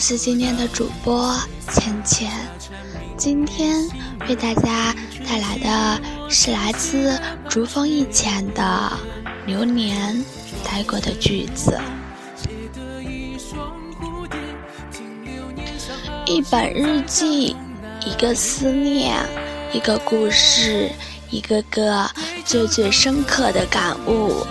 是今天的主播浅浅，今天为大家带来的是来自竹风一浅的《流年》带过的句子。一本日记，一个思念，一个故事，一个个最最深刻的感悟。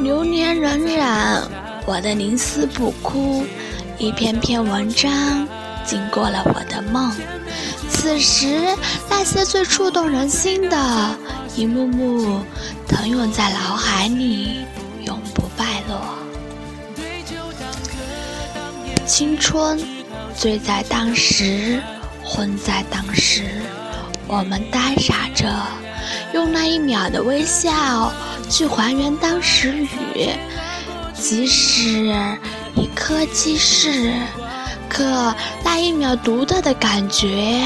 流年荏苒，我的凝思不枯，一篇篇文章经过了我的梦。此时，那些最触动人心的一幕幕，腾涌在脑海里，永不败落。青春。醉在当时，昏在当时，我们呆傻着，用那一秒的微笑去还原当时雨。即使一颗即逝，可那一秒独特的感觉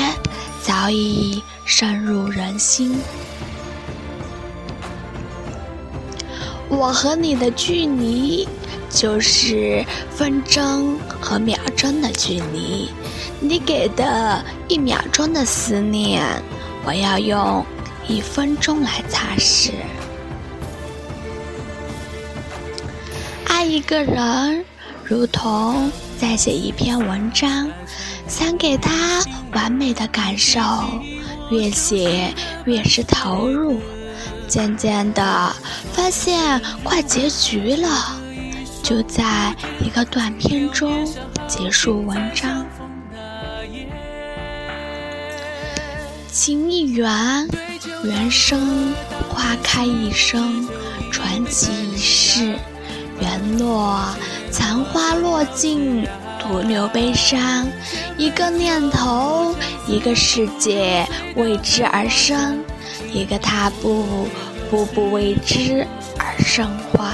早已深入人心。我和你的距离。就是分针和秒针的距离，你给的一秒钟的思念，我要用一分钟来擦拭。爱一个人，如同在写一篇文章，想给他完美的感受，越写越是投入，渐渐的发现快结局了。就在一个短片中结束文章。情一缘，缘生花开一生，传奇一世。缘落，残花落尽，徒留悲伤。一个念头，一个世界为之而生，一个踏步，步步为之而生花。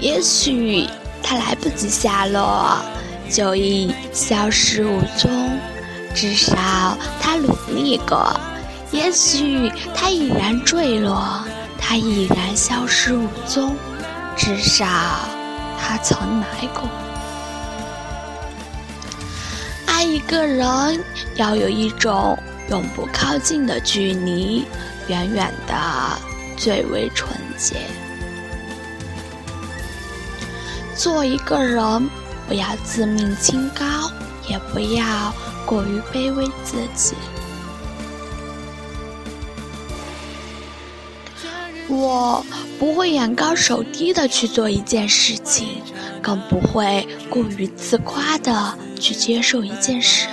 也许他来不及下落，就已消失无踪。至少他努力过。也许他已然坠落，他已然消失无踪。至少他曾来过。爱一个人，要有一种永不靠近的距离，远远的最为纯洁。做一个人，不要自命清高，也不要过于卑微自己。我不会眼高手低的去做一件事情，更不会过于自夸的去接受一件事。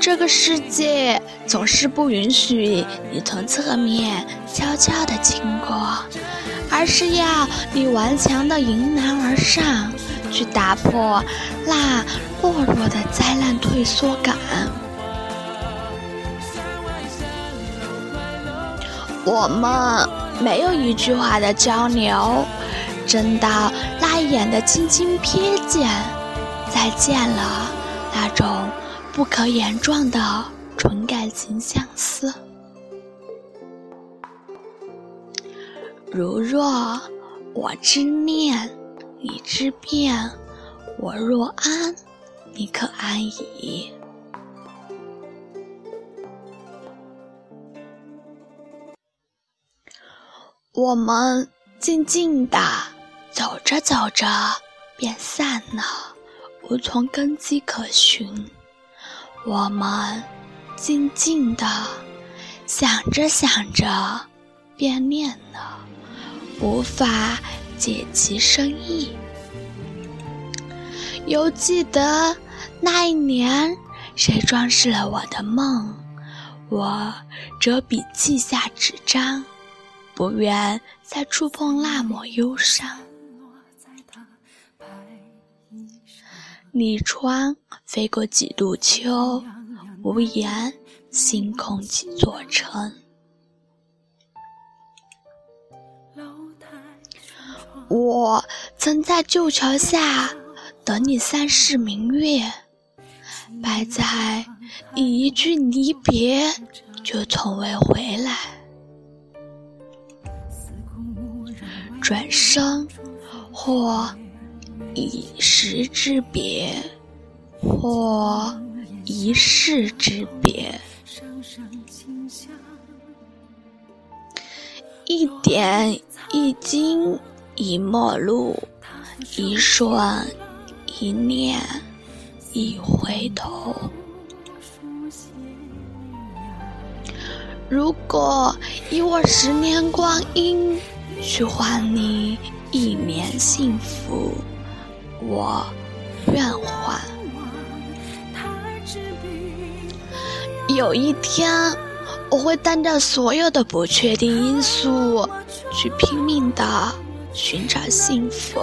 这个世界总是不允许你从侧面悄悄的经过，而是要你顽强的迎难而上，去打破那懦弱的灾难退缩感。我们没有一句话的交流，真到那一眼的轻轻瞥见，再见了，那种。不可言状的纯感情相思。如若我之念，你之变；我若安，你可安矣。我们静静的走着走着，便散了，无从根基可寻。我们静静的想着想着，便念了，无法解其深意。犹记得那一年，谁装饰了我的梦？我折笔记下纸张，不愿再触碰那抹忧伤。立川飞过几度秋，无言星空几座城。我曾在旧桥下等你三世明月，败在你一句离别就从未回来。转身，或一时之别，或一世之别，一点一金。一陌路，一瞬，一念，一回头。如果以我十年光阴去换你一年幸福，我愿换。有一天，我会担着所有的不确定因素，去拼命的。寻找幸福，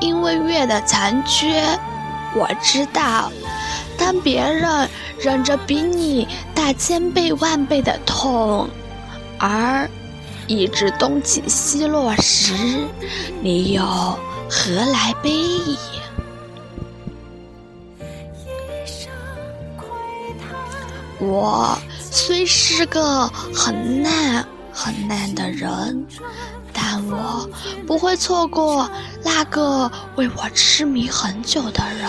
因为月的残缺，我知道，当别人忍着比你大千倍万倍的痛，而一直东起西落时，你又何来悲意？我。虽是个很烂很烂的人，但我不会错过那个为我痴迷很久的人。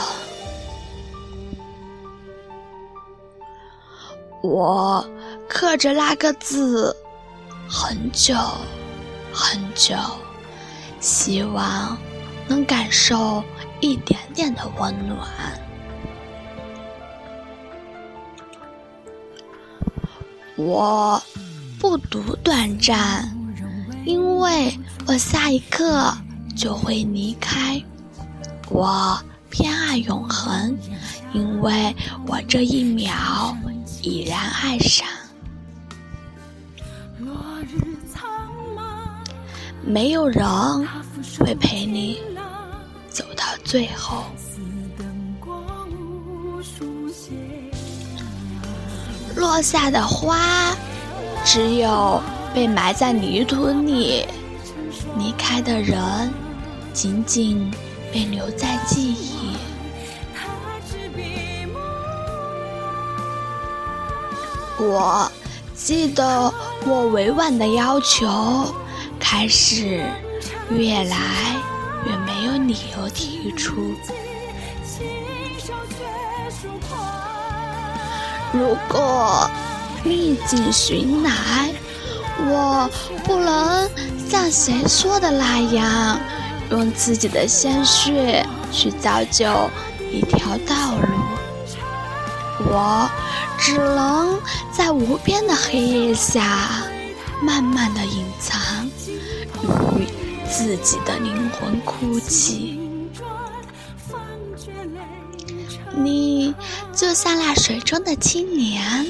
我刻着那个字很久很久，希望能感受一点点的温暖。我不读短暂，因为我下一刻就会离开。我偏爱永恒，因为我这一秒已然爱上。没有人会陪你走到最后。落下的花，只有被埋在泥土里；离开的人，仅仅被留在记忆。我记得我委婉的要求，开始越来越没有理由提出。如果逆境寻来，我不能像谁说的那样，用自己的鲜血去造就一条道路。我只能在无边的黑夜下，慢慢的隐藏，与自己的灵魂哭泣。你就像那水中的青莲，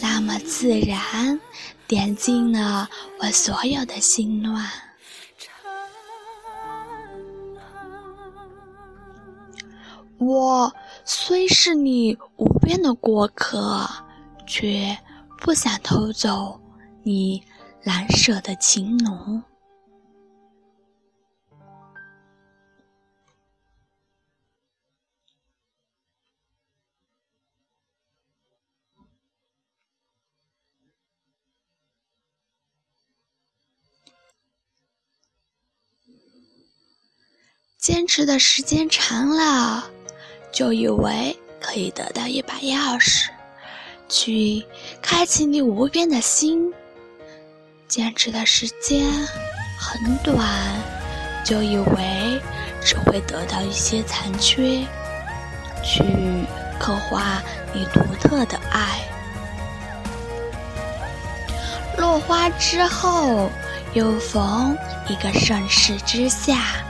那么自然，点尽了我所有的心乱。我虽是你无边的过客，却不想偷走你难舍的情浓。坚持的时间长了，就以为可以得到一把钥匙，去开启你无边的心。坚持的时间很短，就以为只会得到一些残缺，去刻画你独特的爱。落花之后，又逢一个盛世之下。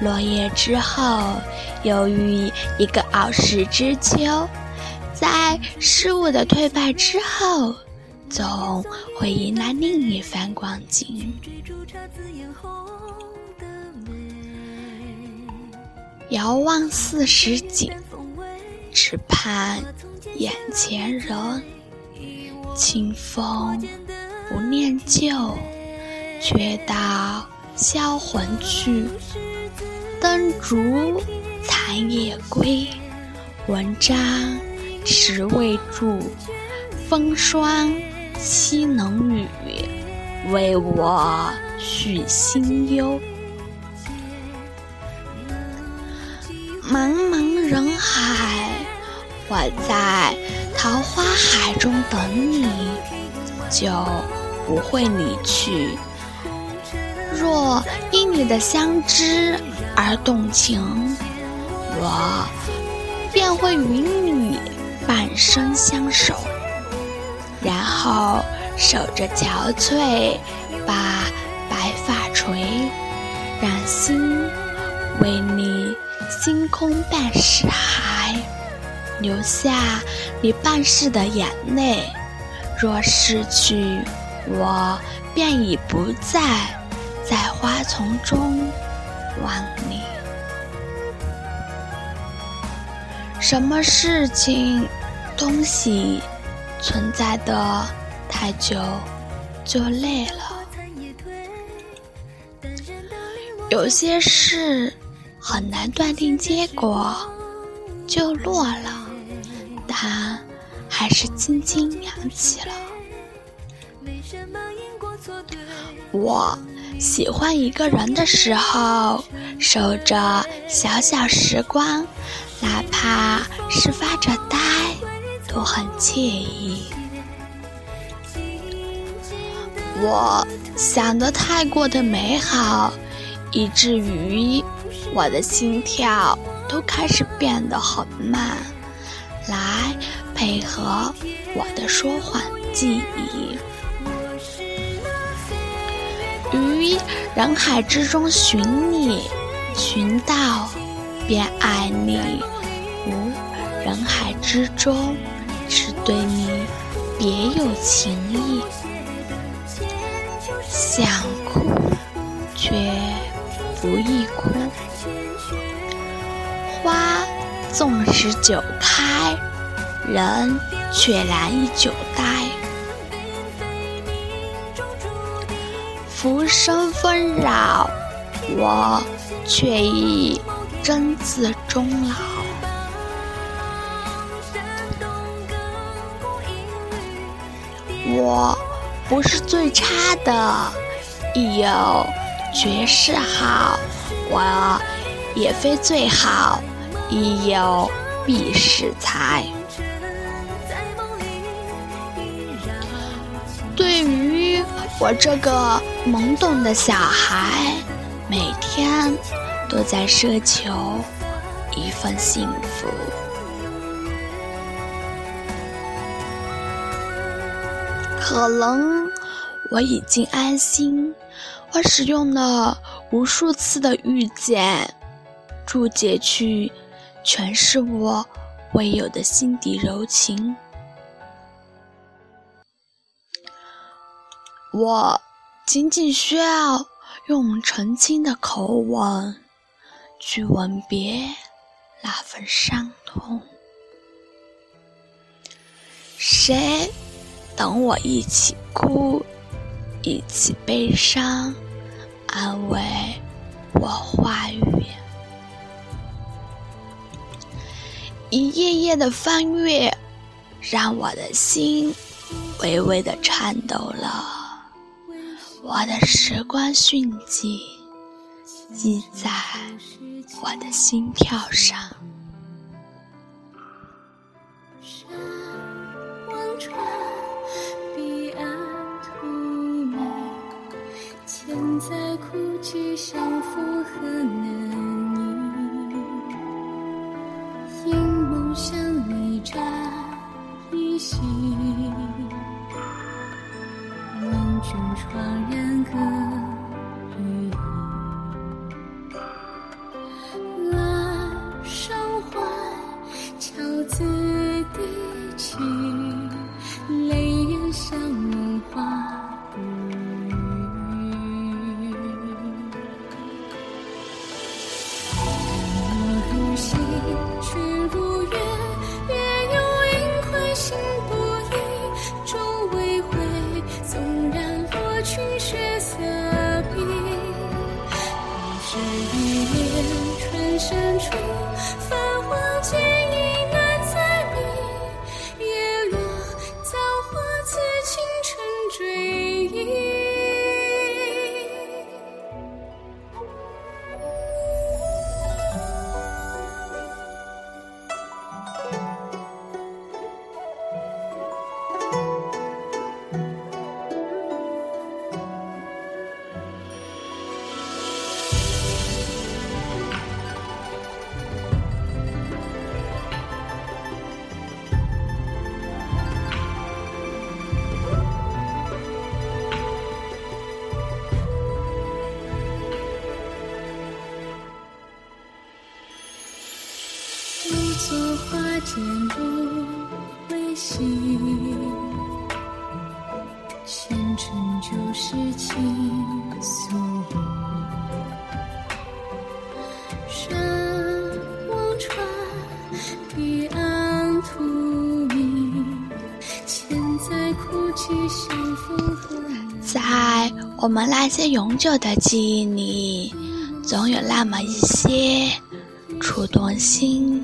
落叶之后，又遇一个傲世之秋，在事物的退败之后，总会迎来另一番光景。遥望四时景，只盼眼前人。清风不念旧，却道销魂去。灯烛残夜归，文章迟未著。风霜岂能语？为我续心忧。茫茫人海，我在桃花海中等你，就不会离去。若因你的相知而动情，我便会与你半生相守，然后守着憔悴，把白发垂，让心为你星空半世海，留下你半世的眼泪。若逝去，我便已不在。在花丛中望你，什么事情、东西存在的太久就累了。有些事很难断定结果，就落了，但还是轻轻扬起了。我。喜欢一个人的时候，守着小小时光，哪怕是发着呆，都很惬意。我想的太过的美好，以至于我的心跳都开始变得很慢，来配合我的说谎记忆。于人海之中寻你，寻到便爱你；无人海之中，只对你别有情意。想哭，却不易哭。花纵使久开，人却难以久待。浮生纷扰，我却已真字终老。我不是最差的，亦有绝世好；我也非最好，亦有必世才。对于我这个。懵懂的小孩，每天都在奢求一份幸福。可能我已经安心，我使用了无数次的遇见，注解去诠释我未有的心底柔情。我。仅仅需要用澄清的口吻去吻别那份伤痛。谁等我一起哭，一起悲伤，安慰我话语？一页页的翻阅，让我的心微微的颤抖了。我的时光迅疾，记在我的心跳上。千载苦聚，相负何在我们那些永久的记忆里，总有那么一些触动心。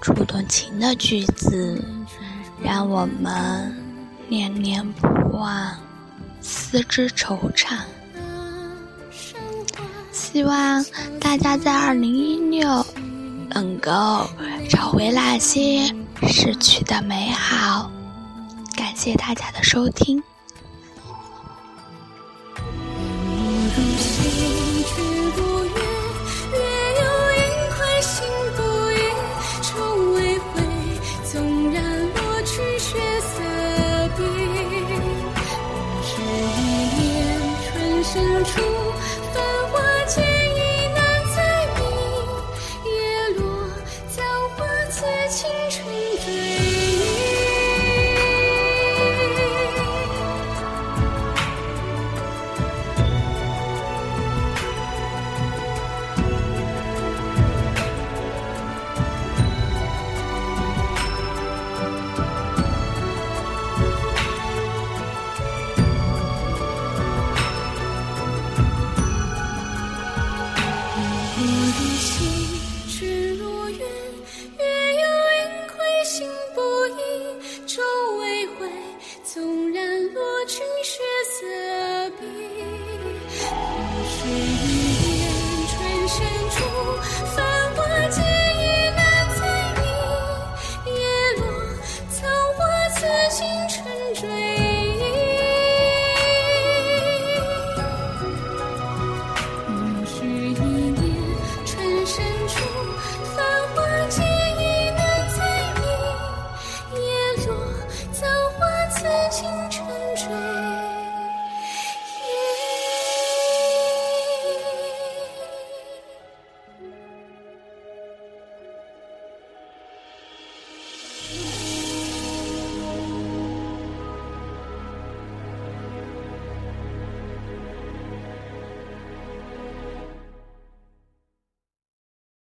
触动情的句子，让我们念念不忘，思之惆怅。希望大家在二零一六能够找回那些逝去的美好。感谢大家的收听。